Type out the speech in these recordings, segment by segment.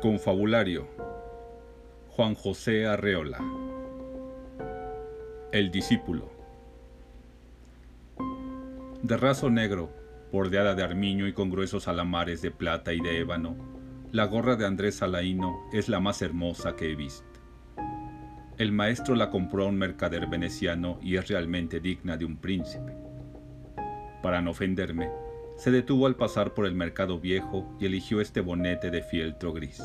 Confabulario Juan José Arreola El discípulo De raso negro, bordeada de armiño y con gruesos alamares de plata y de ébano, la gorra de Andrés Salaíno es la más hermosa que he visto. El maestro la compró a un mercader veneciano y es realmente digna de un príncipe. Para no ofenderme, se detuvo al pasar por el mercado viejo y eligió este bonete de fieltro gris.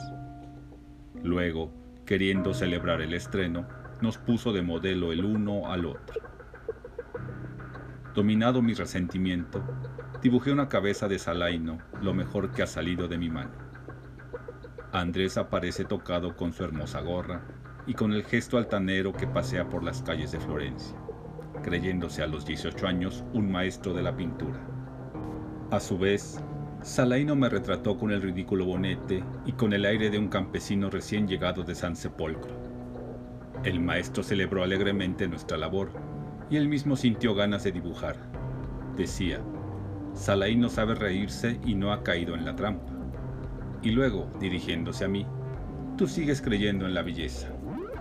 Luego, queriendo celebrar el estreno, nos puso de modelo el uno al otro. Dominado mi resentimiento, dibujé una cabeza de Salaino, lo mejor que ha salido de mi mano. Andrés aparece tocado con su hermosa gorra y con el gesto altanero que pasea por las calles de Florencia, creyéndose a los 18 años un maestro de la pintura. A su vez, Salaino me retrató con el ridículo bonete y con el aire de un campesino recién llegado de San Sepolcro. El maestro celebró alegremente nuestra labor y él mismo sintió ganas de dibujar. Decía, Salaino sabe reírse y no ha caído en la trampa. Y luego, dirigiéndose a mí, tú sigues creyendo en la belleza.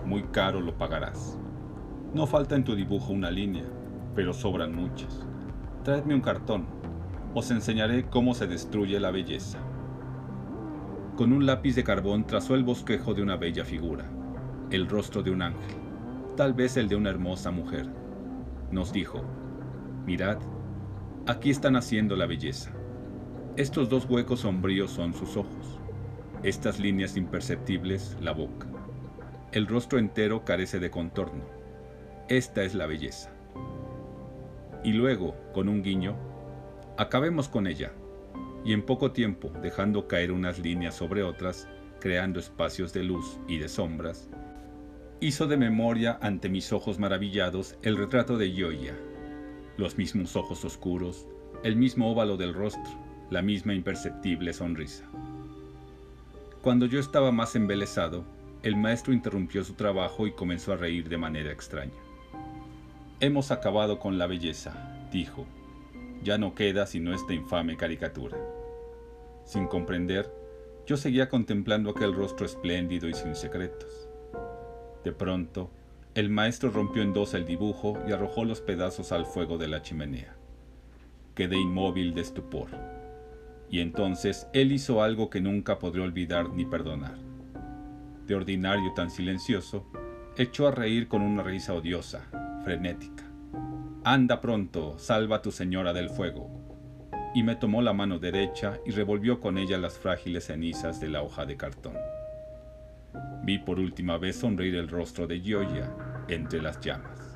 Muy caro lo pagarás. No falta en tu dibujo una línea, pero sobran muchas. Tráeme un cartón os enseñaré cómo se destruye la belleza. Con un lápiz de carbón trazó el bosquejo de una bella figura, el rostro de un ángel, tal vez el de una hermosa mujer. Nos dijo, mirad, aquí está naciendo la belleza. Estos dos huecos sombríos son sus ojos, estas líneas imperceptibles la boca. El rostro entero carece de contorno. Esta es la belleza. Y luego, con un guiño, Acabemos con ella, y en poco tiempo, dejando caer unas líneas sobre otras, creando espacios de luz y de sombras, hizo de memoria ante mis ojos maravillados el retrato de Gioia, los mismos ojos oscuros, el mismo óvalo del rostro, la misma imperceptible sonrisa. Cuando yo estaba más embelesado, el maestro interrumpió su trabajo y comenzó a reír de manera extraña. Hemos acabado con la belleza, dijo, ya no queda sino esta infame caricatura. Sin comprender, yo seguía contemplando aquel rostro espléndido y sin secretos. De pronto, el maestro rompió en dos el dibujo y arrojó los pedazos al fuego de la chimenea. Quedé inmóvil de estupor. Y entonces él hizo algo que nunca podré olvidar ni perdonar. De ordinario tan silencioso, echó a reír con una risa odiosa, frenética. Anda pronto, salva a tu señora del fuego. Y me tomó la mano derecha y revolvió con ella las frágiles cenizas de la hoja de cartón. Vi por última vez sonreír el rostro de Gioia entre las llamas.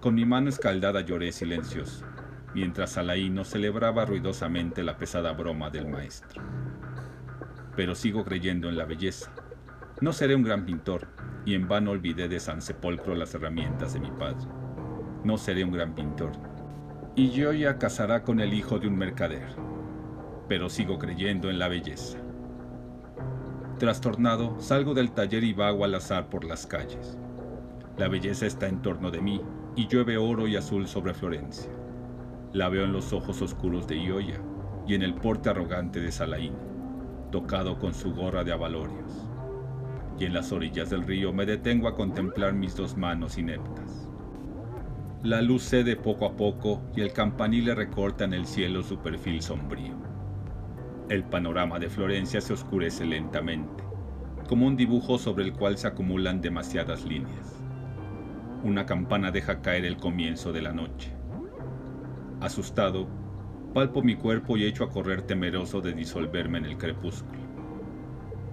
Con mi mano escaldada lloré silencioso, mientras Alaino celebraba ruidosamente la pesada broma del maestro. Pero sigo creyendo en la belleza. No seré un gran pintor, y en vano olvidé de San Sepolcro las herramientas de mi padre no seré un gran pintor. Y ya casará con el hijo de un mercader. Pero sigo creyendo en la belleza. Trastornado, salgo del taller y vago al azar por las calles. La belleza está en torno de mí y llueve oro y azul sobre Florencia. La veo en los ojos oscuros de Ioya y en el porte arrogante de Salaín, tocado con su gorra de avalorios. Y en las orillas del río me detengo a contemplar mis dos manos ineptas. La luz cede poco a poco y el campanil le recorta en el cielo su perfil sombrío. El panorama de Florencia se oscurece lentamente, como un dibujo sobre el cual se acumulan demasiadas líneas. Una campana deja caer el comienzo de la noche. Asustado, palpo mi cuerpo y echo a correr temeroso de disolverme en el crepúsculo.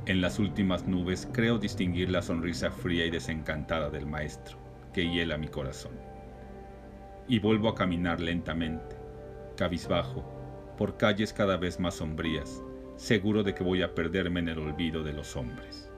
En las últimas nubes creo distinguir la sonrisa fría y desencantada del maestro, que hiela mi corazón y vuelvo a caminar lentamente, cabizbajo, por calles cada vez más sombrías, seguro de que voy a perderme en el olvido de los hombres.